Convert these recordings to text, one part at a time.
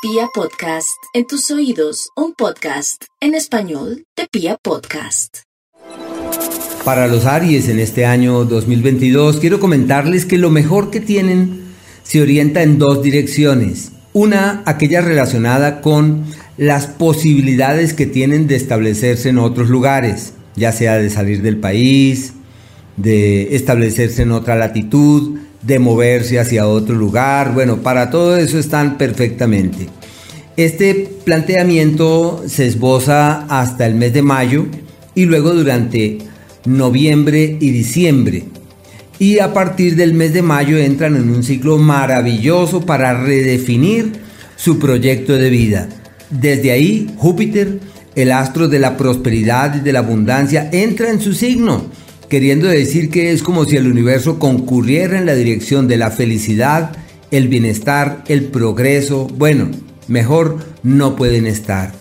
Pia Podcast, en tus oídos, un podcast en español de Pia Podcast. Para los Aries en este año 2022 quiero comentarles que lo mejor que tienen se orienta en dos direcciones. Una, aquella relacionada con las posibilidades que tienen de establecerse en otros lugares, ya sea de salir del país, de establecerse en otra latitud, de moverse hacia otro lugar. Bueno, para todo eso están perfectamente. Este planteamiento se esboza hasta el mes de mayo y luego durante noviembre y diciembre. Y a partir del mes de mayo entran en un ciclo maravilloso para redefinir su proyecto de vida. Desde ahí, Júpiter, el astro de la prosperidad y de la abundancia, entra en su signo queriendo decir que es como si el universo concurriera en la dirección de la felicidad, el bienestar, el progreso, bueno, mejor no pueden estar.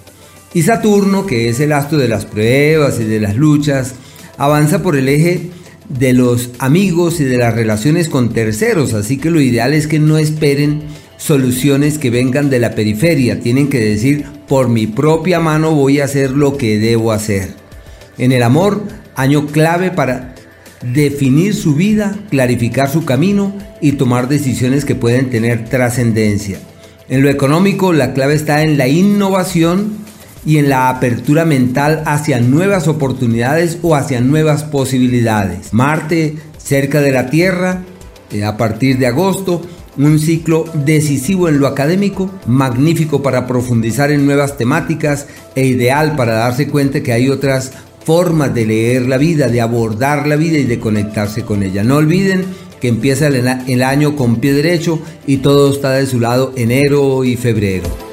Y Saturno, que es el astro de las pruebas y de las luchas, avanza por el eje de los amigos y de las relaciones con terceros, así que lo ideal es que no esperen soluciones que vengan de la periferia, tienen que decir, por mi propia mano voy a hacer lo que debo hacer. En el amor, año clave para definir su vida, clarificar su camino y tomar decisiones que pueden tener trascendencia. En lo económico, la clave está en la innovación y en la apertura mental hacia nuevas oportunidades o hacia nuevas posibilidades. Marte, cerca de la Tierra, eh, a partir de agosto, un ciclo decisivo en lo académico, magnífico para profundizar en nuevas temáticas e ideal para darse cuenta que hay otras formas de leer la vida, de abordar la vida y de conectarse con ella. No olviden que empieza el, año con pie derecho y todo está de su lado enero y febrero.